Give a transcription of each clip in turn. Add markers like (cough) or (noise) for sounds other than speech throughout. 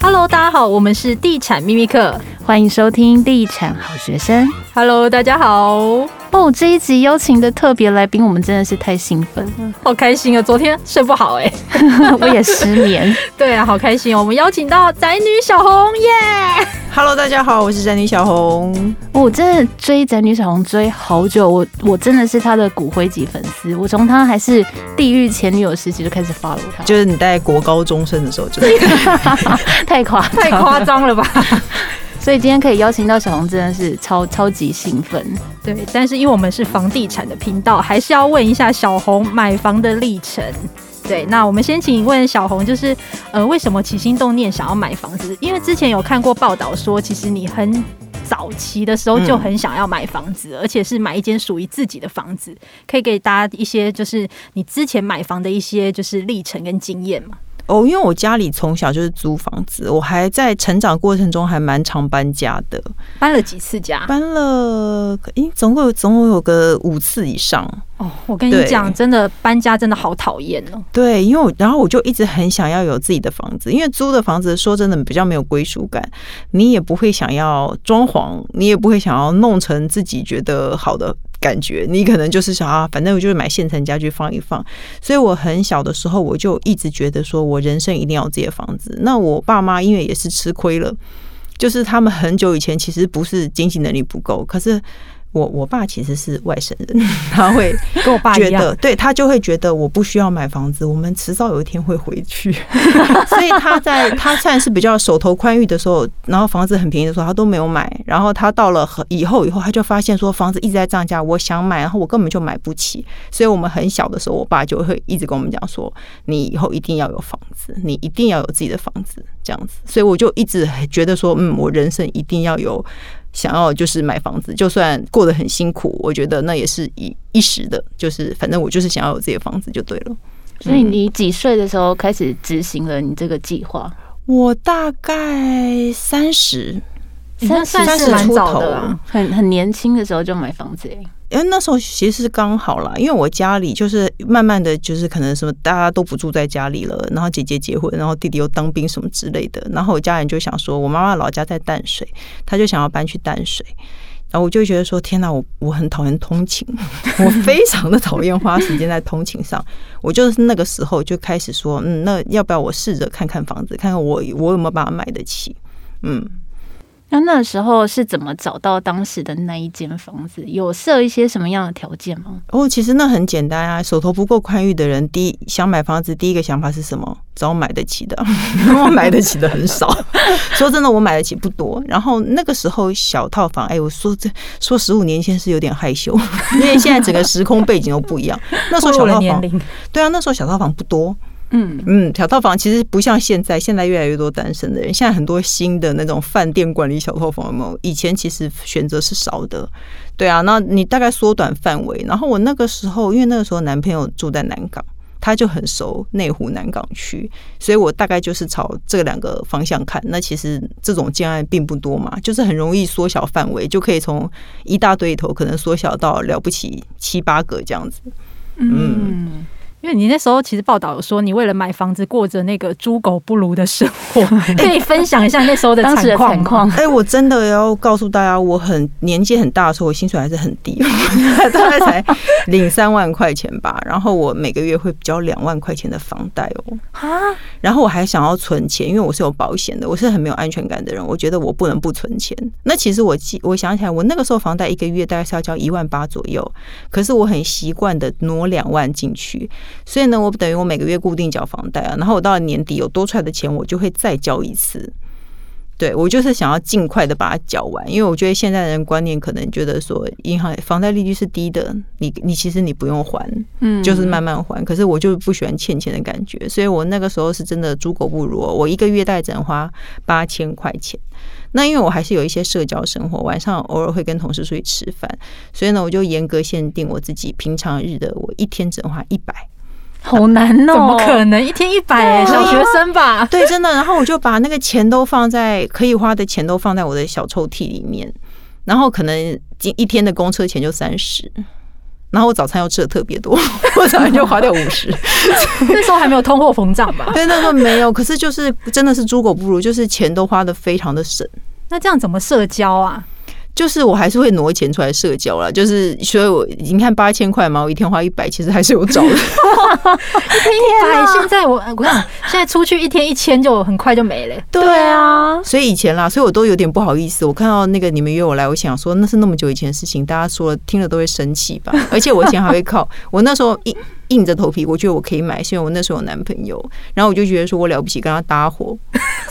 Hello，大家好，我们是地产秘密课，欢迎收听地产好学生。Hello，大家好。哦，这一集邀请的特别来宾，我们真的是太兴奋了，(laughs) 好开心啊！昨天睡不好哎，(laughs) 我也失眠。(laughs) 对啊，好开心哦！我们邀请到宅女小红耶。Hello，大家好，我是宅女小红。我真的追宅女小红追好久，我我真的是她的骨灰级粉丝。我从她还是地狱前女友时期就开始 follow 她，就是你在国高中生的时候就。太夸太夸张了吧！所以今天可以邀请到小红，真的是超超级兴奋。对，但是因为我们是房地产的频道，还是要问一下小红买房的历程。对，那我们先请问小红，就是呃，为什么起心动念想要买房子？因为之前有看过报道说，其实你很早期的时候就很想要买房子，而且是买一间属于自己的房子。可以给大家一些就是你之前买房的一些就是历程跟经验吗？哦，因为我家里从小就是租房子，我还在成长过程中还蛮常搬家的。搬了几次家？搬了，诶，总共有总共有个五次以上。哦，我跟你讲，真的搬家真的好讨厌哦。对，因为我然后我就一直很想要有自己的房子，因为租的房子说真的比较没有归属感，你也不会想要装潢，你也不会想要弄成自己觉得好的。感觉你可能就是想啊，反正我就是买现成家具放一放。所以我很小的时候，我就一直觉得说我人生一定要有自己的房子。那我爸妈因为也是吃亏了，就是他们很久以前其实不是经济能力不够，可是。我我爸其实是外省人，他会 (laughs) 跟我爸觉得，对他就会觉得我不需要买房子，我们迟早有一天会回去，(laughs) 所以他在他算是比较手头宽裕的时候，然后房子很便宜的时候，他都没有买。然后他到了以后以后，他就发现说房子一直在涨价，我想买，然后我根本就买不起。所以我们很小的时候，我爸就会一直跟我们讲说，你以后一定要有房子，你一定要有自己的房子，这样子。所以我就一直觉得说，嗯，我人生一定要有。想要就是买房子，就算过得很辛苦，我觉得那也是一一时的，就是反正我就是想要有自己的房子就对了。所以你几岁的时候开始执行了你这个计划？我大概三十，三三十蛮早的啊，很很年轻的时候就买房子欸。因为那时候其实是刚好啦，因为我家里就是慢慢的就是可能什么大家都不住在家里了，然后姐姐结婚，然后弟弟又当兵什么之类的，然后我家人就想说，我妈妈老家在淡水，她就想要搬去淡水，然后我就觉得说，天哪，我我很讨厌通勤，我非常的讨厌花时间在通勤上，我就是那个时候就开始说，嗯，那要不要我试着看看房子，看看我我有没有办法买得起，嗯。那那时候是怎么找到当时的那一间房子？有设一些什么样的条件吗？哦，其实那很简单啊，手头不够宽裕的人，第一想买房子，第一个想法是什么？找买得起的，(laughs) 我买得起的很少。(laughs) 说真的，我买得起不多。然后那个时候小套房，哎，我说这说十五年前是有点害羞，(laughs) 因为现在整个时空背景都不一样。那时候小套房，对啊，那时候小套房不多。嗯嗯，小套房其实不像现在，现在越来越多单身的人。现在很多新的那种饭店管理小套房有没有？以前其实选择是少的，对啊。那你大概缩短范围。然后我那个时候，因为那个时候男朋友住在南港，他就很熟内湖南港区，所以我大概就是朝这两个方向看。那其实这种建案并不多嘛，就是很容易缩小范围，就可以从一大堆头可能缩小到了不起七八个这样子。嗯。因为你那时候其实报道有说，你为了买房子过着那个猪狗不如的生活，(laughs) 可以分享一下那时候的惨况。哎，我真的要告诉大家，我很年纪很大的时候，我薪水还是很低，(laughs) 大概才领三万块钱吧。然后我每个月会交两万块钱的房贷哦。啊！然后我还想要存钱，因为我是有保险的，我是很没有安全感的人。我觉得我不能不存钱。那其实我记，我想起来，我那个时候房贷一个月大概是要交一万八左右，可是我很习惯的挪两万进去。所以呢，我等于我每个月固定缴房贷啊，然后我到了年底有多出来的钱，我就会再交一次。对，我就是想要尽快的把它缴完，因为我觉得现在人观念可能觉得说，银行房贷利率是低的，你你其实你不用还，嗯，就是慢慢还。可是我就不喜欢欠钱的感觉，所以我那个时候是真的猪狗不如，我一个月大概只能花八千块钱。那因为我还是有一些社交生活，晚上偶尔会跟同事出去吃饭，所以呢，我就严格限定我自己，平常日的我一天只能花一百。好难哦！怎么可能一天一百？小学生吧？对，真的。然后我就把那个钱都放在可以花的钱都放在我的小抽屉里面，然后可能一一天的公车钱就三十，然后我早餐又吃的特别多，(laughs) 我早餐就花掉五十。(laughs) 那时候还没有通货膨胀吧？(laughs) 对，那时候没有。可是就是真的是猪狗不如，就是钱都花的非常的省。那这样怎么社交啊？就是我还是会挪钱出来社交啦，就是所以我你看八千块嘛，我一天花一百，其实还是有找的。一百，现在我我看现在出去一天一千就很快就没了。对啊，所以以前啦，所以我都有点不好意思。我看到那个你们约我来，我想说那是那么久以前的事情，大家说了听了都会生气吧？而且我以前还会靠我那时候一。硬着头皮，我觉得我可以买，是因为我那时候有男朋友，然后我就觉得说我了不起，跟他搭伙，(laughs)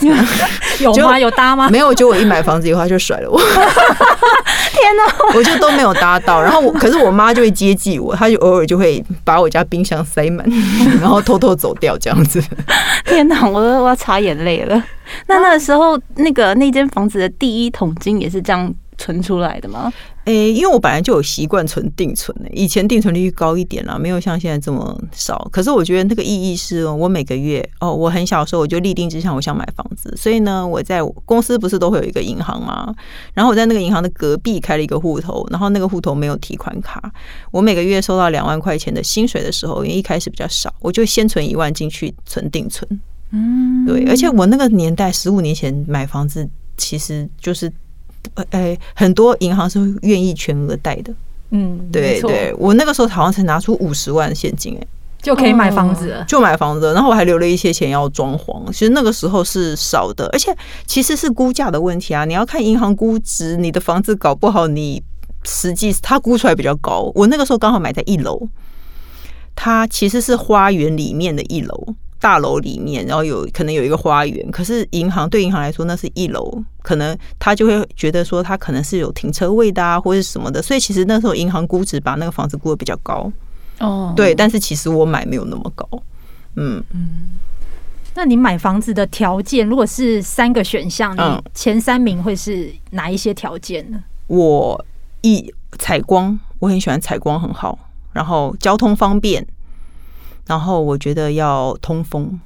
有吗？有搭吗？没有，就我一买房子以后他就甩了我，天哪！(laughs) 我就都没有搭到，然后我可是我妈就会接济我，她就偶尔就会把我家冰箱塞满，(laughs) 然后偷偷走掉这样子。天哪，我都我要擦眼泪了。那那个时候，那个那间房子的第一桶金也是这样存出来的吗？诶、欸，因为我本来就有习惯存定存的，以前定存利率高一点啦，没有像现在这么少。可是我觉得那个意义是，我每个月哦，我很小的时候我就立定志向，我想买房子，所以呢，我在公司不是都会有一个银行吗？然后我在那个银行的隔壁开了一个户头，然后那个户头没有提款卡，我每个月收到两万块钱的薪水的时候，因为一开始比较少，我就先存一万进去存定存。嗯，对，而且我那个年代十五年前买房子，其实就是。呃，哎，很多银行是愿意全额贷的。嗯，对对，我那个时候好像才拿出五十万现金，哎，就可以买房子了，就买房子。然后我还留了一些钱要装潢。其实那个时候是少的，而且其实是估价的问题啊。你要看银行估值，你的房子搞不好，你实际它估出来比较高。我那个时候刚好买在一楼，它其实是花园里面的一楼。大楼里面，然后有可能有一个花园，可是银行对银行来说，那是一楼，可能他就会觉得说，他可能是有停车位的啊，或者什么的，所以其实那时候银行估值把那个房子估的比较高哦，对，但是其实我买没有那么高，嗯嗯。那你买房子的条件，如果是三个选项，你前三名会是哪一些条件呢？我一采光，我很喜欢采光很好，然后交通方便。然后我觉得要通风，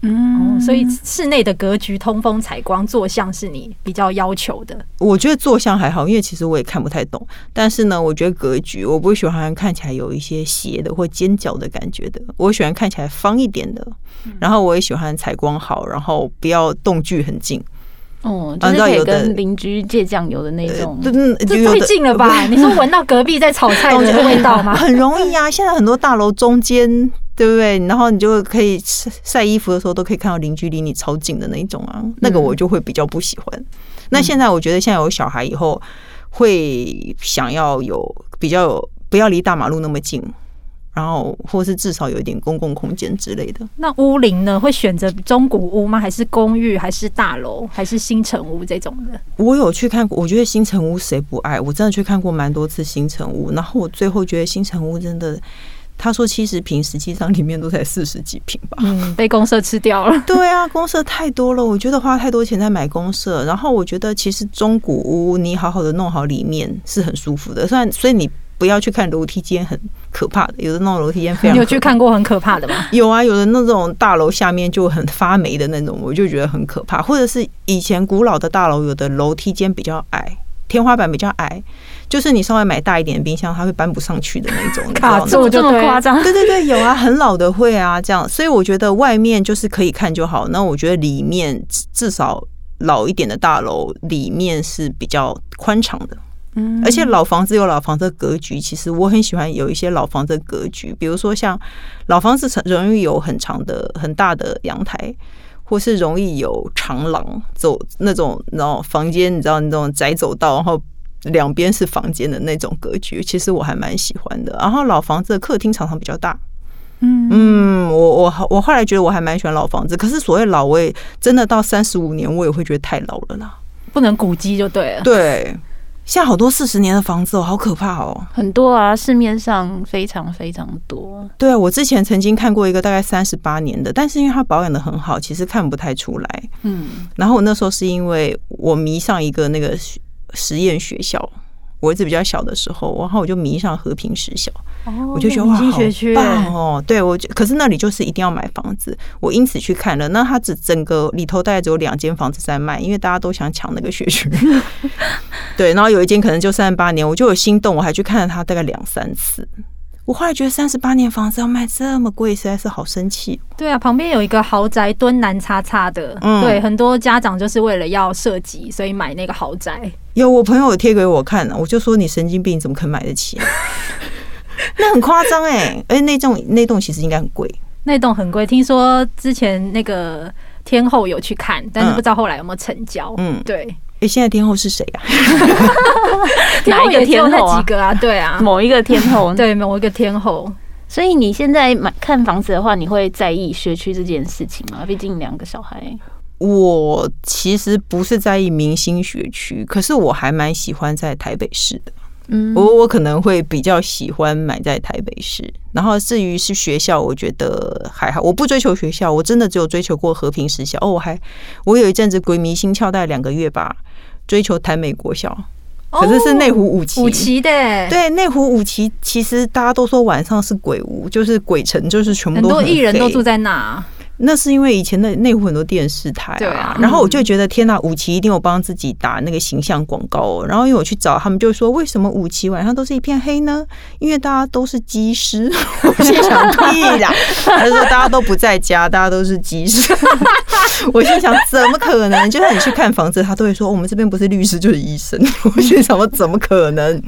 嗯，所以室内的格局、通风、采光、坐向是你比较要求的。我觉得坐向还好，因为其实我也看不太懂。但是呢，我觉得格局我不喜欢看起来有一些斜的或尖角的感觉的，我喜欢看起来方一点的。然后我也喜欢采光好，然后不要动距很近。哦，就是可以跟邻居借酱油的那种，这太近了吧？(laughs) 你说闻到隔壁在炒菜的味道吗？(laughs) 很容易啊！现在很多大楼中间，对不对？然后你就可以晒衣服的时候，都可以看到邻居离你超近的那一种啊。那个我就会比较不喜欢。那现在我觉得，现在有小孩以后，会想要有比较有不要离大马路那么近。然后，或是至少有一点公共空间之类的。那屋龄呢？会选择中古屋吗？还是公寓？还是大楼？还是新城屋这种的？我有去看过，我觉得新城屋谁不爱？我真的去看过蛮多次新城屋。然后我最后觉得新城屋真的，他说七十平，实际上里面都才四十几平吧。嗯，(laughs) 被公社吃掉了。(laughs) 对啊，公社太多了，我觉得花太多钱在买公社。然后我觉得其实中古屋你好好的弄好里面是很舒服的，虽然所以你。不要去看楼梯间很可怕的，有的那种楼梯间非常。你有去看过很可怕的吗？(laughs) 有啊，有的那种大楼下面就很发霉的那种，我就觉得很可怕。或者是以前古老的大楼，有的楼梯间比较矮，天花板比较矮，就是你稍微买大一点的冰箱，它会搬不上去的那种。(laughs) 卡住这么夸张？对对对，有啊，很老的会啊，这样。所以我觉得外面就是可以看就好。那我觉得里面至少老一点的大楼里面是比较宽敞的。嗯，而且老房子有老房子的格局，其实我很喜欢有一些老房子的格局，比如说像老房子容易有很长的、很大的阳台，或是容易有长廊走那种，然后房间你知道那种窄走道，然后两边是房间的那种格局，其实我还蛮喜欢的。然后老房子的客厅常常比较大，嗯嗯，我我我后来觉得我还蛮喜欢老房子，可是所谓老，我也真的到三十五年，我也会觉得太老了啦，不能古迹就对了，对。现在好多四十年的房子哦，好可怕哦！很多啊，市面上非常非常多。对啊，我之前曾经看过一个大概三十八年的，但是因为它保养的很好，其实看不太出来。嗯，然后我那时候是因为我迷上一个那个实验学校，我儿子比较小的时候，然后我就迷上和平实小，哦，我就觉得哇，好棒哦！对我，可是那里就是一定要买房子，我因此去看了。那他只整个里头大概只有两间房子在卖，因为大家都想抢那个学区。(laughs) 对，然后有一间可能就三十八年，我就有心动，我还去看了他大概两三次。我后来觉得三十八年房子要卖这么贵，实在是好生气。对啊，旁边有一个豪宅敦南叉叉的，嗯，对，很多家长就是为了要设计，所以买那个豪宅。有我朋友有贴给我看，我就说你神经病，怎么可能买得起？(laughs) 那很夸张哎！哎，那栋那栋其实应该很贵，那栋很贵。听说之前那个天后有去看，但是不知道后来有没有成交。嗯，对。哎，现在天后是谁呀？(laughs) 哪一个天后啊？几个啊？对啊，某一个天后，对，某一个天后。所以你现在买看房子的话，你会在意学区这件事情吗？毕竟两个小孩。我其实不是在意明星学区，可是我还蛮喜欢在台北市的。嗯，我我可能会比较喜欢买在台北市。然后至于是学校，我觉得还好。我不追求学校，我真的只有追求过和平实小。哦，我还我有一阵子鬼迷心窍，大概两个月吧。追求台美国校，可是是内湖五期，五期的。对，内湖五期其实大家都说晚上是鬼屋，就是鬼城，就是全部都很多艺人都住在那。那是因为以前的内湖很多电视台啊，然后我就觉得天哪，五期一定有帮自己打那个形象广告哦。然后因为我去找他们，就说为什么五期晚上都是一片黑呢？因为大家都是机师。我心想屁啦，(laughs) 他说大家都不在家，大家都是机师。(laughs) 我心想怎么可能？就算你去看房子，他都会说我们这边不是律师就是医生。(laughs) 我心想我怎么可能？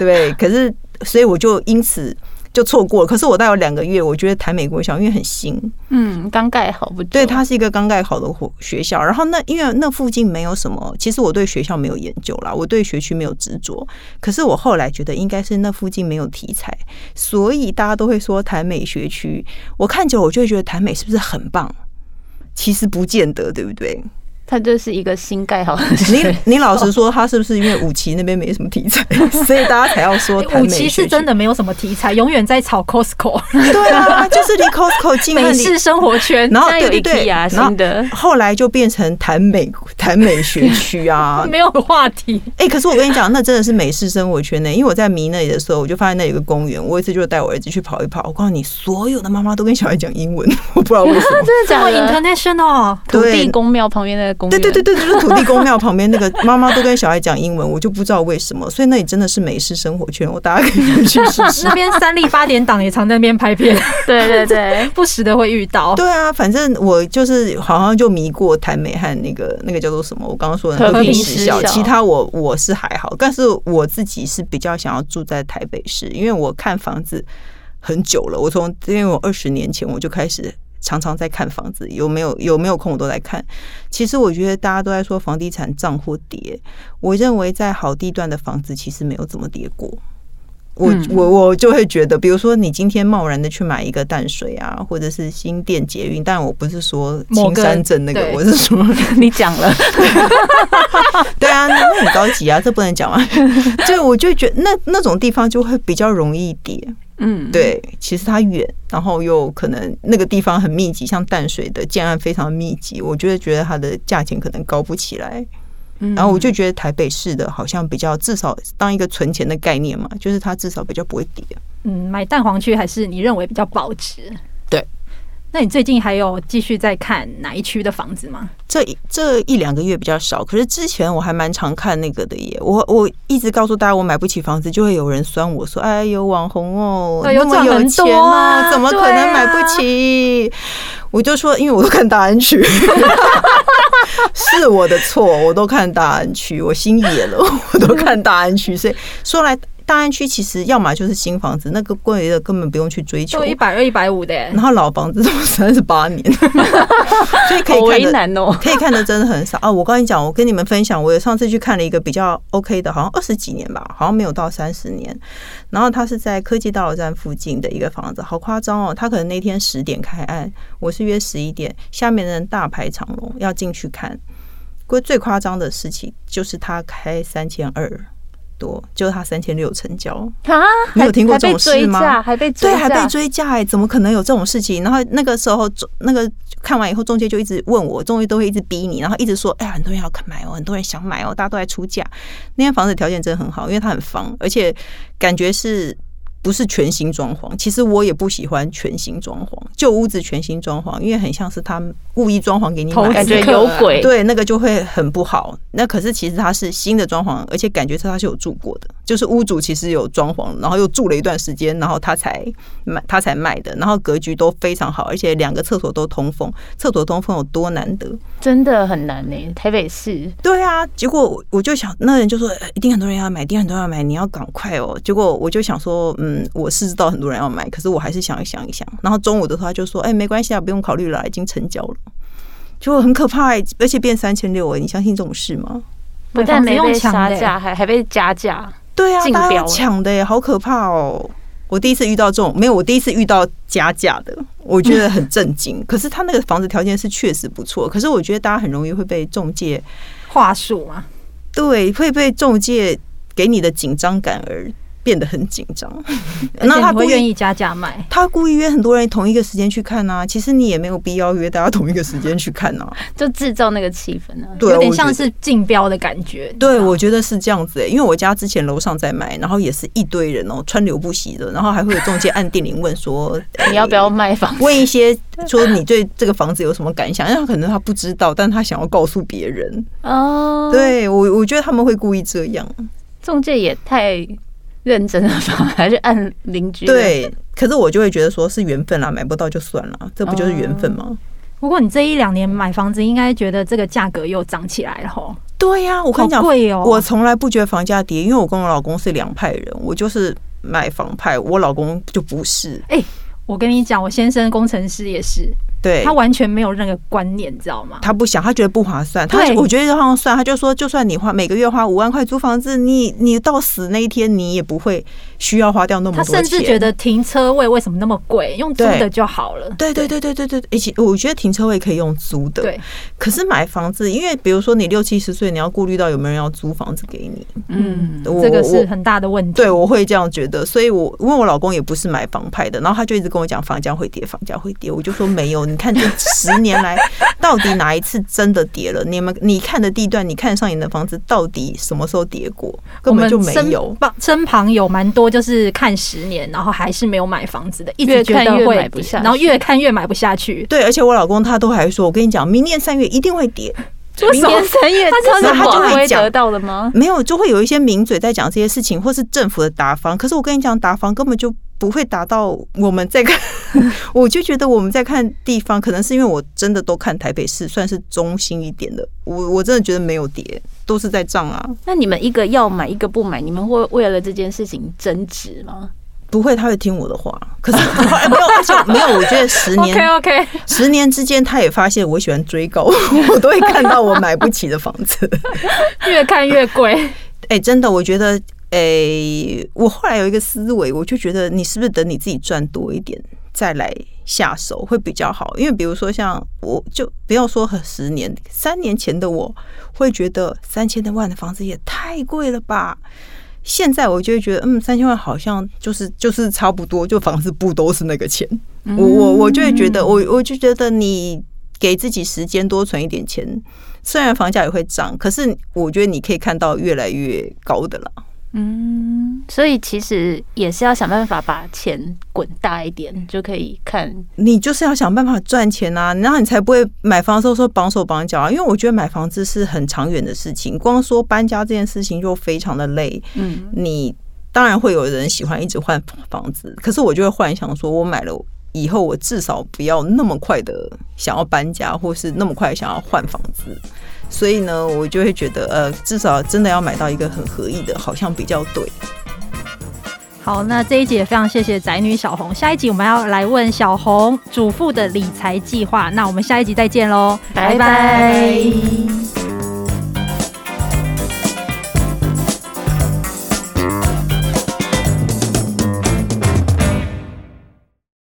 对，可是所以我就因此。就错过了，可是我待有两个月，我觉得台美国小因为很新，嗯，刚盖好不对，它是一个刚盖好的学校。然后那因为那附近没有什么，其实我对学校没有研究啦，我对学区没有执着。可是我后来觉得应该是那附近没有题材，所以大家都会说台美学区。我看久我就会觉得台美是不是很棒？其实不见得，对不对？它就是一个新盖好的。你你老实说，它是不是因为五期那边没什么题材，所以大家才要说 (laughs) 五期是真的没有什么题材，永远在炒 Costco。对啊，就是离 Costco 近，(laughs) 美式生活圈。然后对对对，然后后来就变成谈美谈美学区啊，(laughs) 没有话题。哎，可是我跟你讲，那真的是美式生活圈呢。因为我在迷那里的时候，我就发现那有个公园，我一次就带我儿子去跑一跑。我告诉你，所有的妈妈都跟小孩讲英文，我不知道为什么，真的讲 international 土地公庙旁边的。对对对对，就是土地公庙旁边那个妈妈都跟小孩讲英文，我就不知道为什么，所以那里真的是美式生活圈，我大家可以去试试。(laughs) 那边三立八点档也常在那边拍片，(laughs) 对对对，(laughs) 不时的会遇到。对啊，反正我就是好像就迷过台美和那个那个叫做什么，我刚刚说的和平实小，其他我我是还好，但是我自己是比较想要住在台北市，因为我看房子很久了，我从因为我二十年前我就开始。常常在看房子，有没有有没有空我都在看。其实我觉得大家都在说房地产涨或跌，我认为在好地段的房子其实没有怎么跌过。我我我就会觉得，比如说你今天贸然的去买一个淡水啊，或者是新店捷运，但我不是说青山镇那个，我是说 (laughs) 你讲了，(laughs) 对啊，那很高级啊，这不能讲啊。(laughs) 就我就觉得那那种地方就会比较容易跌。嗯，对，其实它远，然后又可能那个地方很密集，像淡水的建案非常密集，我觉得觉得它的价钱可能高不起来。然后我就觉得台北市的好像比较至少当一个存钱的概念嘛，就是它至少比较不会跌。嗯，买蛋黄区还是你认为比较保值？对。那你最近还有继续在看哪一区的房子吗？这这一两个月比较少，可是之前我还蛮常看那个的耶。我我一直告诉大家，我买不起房子，就会有人酸我说：“哎，有网红哦，那么有钱哦，怎么可能买不起？”我就说，因为我都看大安区，(laughs) 是我的错，我都看大安区，我心野了，我都看大安区，所以说来。大安区其实要么就是新房子，那个贵的根本不用去追求，一百二、一百五的。然后老房子都三十八年，(laughs) 所以可以看的，可以看的真的很少啊！我跟你讲，我跟你们分享，我有上次去看了一个比较 OK 的，好像二十几年吧，好像没有到三十年。然后他是在科技大楼站附近的一个房子，好夸张哦！他可能那天十点开案，我是约十一点，下面的人大排长龙要进去看。不过最夸张的事情就是他开三千二。多，就是他三千六成交啊！你有听过这种事吗？还被追价，对，还被追价哎、欸，怎么可能有这种事情？然后那个时候，那个看完以后，中介就一直问我，中介都会一直逼你，然后一直说，哎呀，很多人要买哦，很多人想买哦，大家都在出价。那间房子条件真的很好，因为它很方，而且感觉是。不是全新装潢，其实我也不喜欢全新装潢，旧屋子全新装潢，因为很像是他们故意装潢给你买，感觉有鬼，对，那个就会很不好。那可是其实它是新的装潢，而且感觉它是有住过的，就是屋主其实有装潢，然后又住了一段时间，然后他才买，他才卖的。然后格局都非常好，而且两个厕所都通风，厕所通风有多难得，真的很难呢、欸。台北市，对啊，结果我就想，那人就说一定很多人要买，一定很多人要买，你要赶快哦。结果我就想说，嗯。嗯，我是知道很多人要买，可是我还是想一想一想。然后中午的时候他就说：“哎、欸，没关系啊，不用考虑了，已经成交了。”就很可怕、欸，而且变三千六哎，你相信这种事吗？不但没被杀价，还还被加价。对啊，大家抢的耶，好可怕哦！我第一次遇到这种，没有，我第一次遇到加价的，我觉得很震惊。可是他那个房子条件是确实不错，可是我觉得大家很容易会被中介话术嘛，对，会被中介给你的紧张感而。变得很紧张，(laughs) 那他不愿意加价卖，他故意约很多人同一个时间去看啊。其实你也没有必要约大家同一个时间去看啊，(laughs) 就制造那个气氛啊，对，有点像是竞标的感觉。对，我觉得是这样子诶、欸，因为我家之前楼上在卖，然后也是一堆人哦、喔，川流不息的，然后还会有中介按电铃问说 (laughs) 你要不要卖房，问一些说你对这个房子有什么感想，因为他可能他不知道，但他想要告诉别人哦。对我，我觉得他们会故意这样，中介也太。认真的房还是按邻居？对，可是我就会觉得说是缘分啦，买不到就算了，这不就是缘分吗？不过你这一两年买房子，应该觉得这个价格又涨起来了吼。对呀、啊，我跟你讲，贵哦。我从来不觉得房价跌，因为我跟我老公是两派人，我就是买房派，我老公就不是。哎，我跟你讲，我先生工程师也是。对，他完全没有任何观念，你知道吗？他不想，他觉得不划算。他我觉得好像算，他就说，就算你花每个月花五万块租房子，你你到死那一天，你也不会需要花掉那么多钱。他甚至觉得停车位为什么那么贵？用租的就好了。对对对对对对，而且我觉得停车位可以用租的。对，可是买房子，因为比如说你六七十岁，你要顾虑到有没有人要租房子给你。嗯，这个是很大的问题。对，我会这样觉得，所以我因为我老公也不是买房派的，然后他就一直跟我讲房价会跌，房价会跌，我就说没有，你看这十年来，到底哪一次真的跌了？你们你看的地段，你看上眼的房子，到底什么时候跌过？根本就没有。身旁有蛮多，就是看十年，然后还是没有买房子的，一直觉得会买不下，然后越看越买不下去。对，而且我老公他都还说，我跟你讲，明年三月一定会跌。明年三月，他他就会讲得到的吗？没有，就会有一些名嘴在讲这些事情，或是政府的打房。可是我跟你讲，打房根本就。不会达到我们在看，(laughs) 我就觉得我们在看地方，可能是因为我真的都看台北市，算是中心一点的。我我真的觉得没有跌，都是在涨啊。那你们一个要买，一个不买，你们会为了这件事情争执吗？不会，他会听我的话。可是 (laughs) 没有，而且没有。我觉得十年，(laughs) OK OK，十年之间，他也发现我喜欢追高，我都会看到我买不起的房子，越看越贵。哎，真的，我觉得。诶、欸，我后来有一个思维，我就觉得你是不是等你自己赚多一点再来下手会比较好？因为比如说像我就不要说很十年、三年前的我会觉得三千多万的房子也太贵了吧？现在我就会觉得，嗯，三千万好像就是就是差不多，就房子不都是那个钱？我我我就会觉得，我我就觉得你给自己时间多存一点钱，虽然房价也会涨，可是我觉得你可以看到越来越高的了。嗯，所以其实也是要想办法把钱滚大一点，就可以看。你就是要想办法赚钱啊，然后你才不会买房的时候说绑手绑脚啊。因为我觉得买房子是很长远的事情，光说搬家这件事情就非常的累。嗯，你当然会有人喜欢一直换房子，可是我就会幻想说，我买了以后，我至少不要那么快的想要搬家，或是那么快想要换房子。所以呢，我就会觉得，呃，至少真的要买到一个很合意的，好像比较对。好，那这一集也非常谢谢宅女小红。下一集我们要来问小红主妇的理财计划。那我们下一集再见喽，拜拜。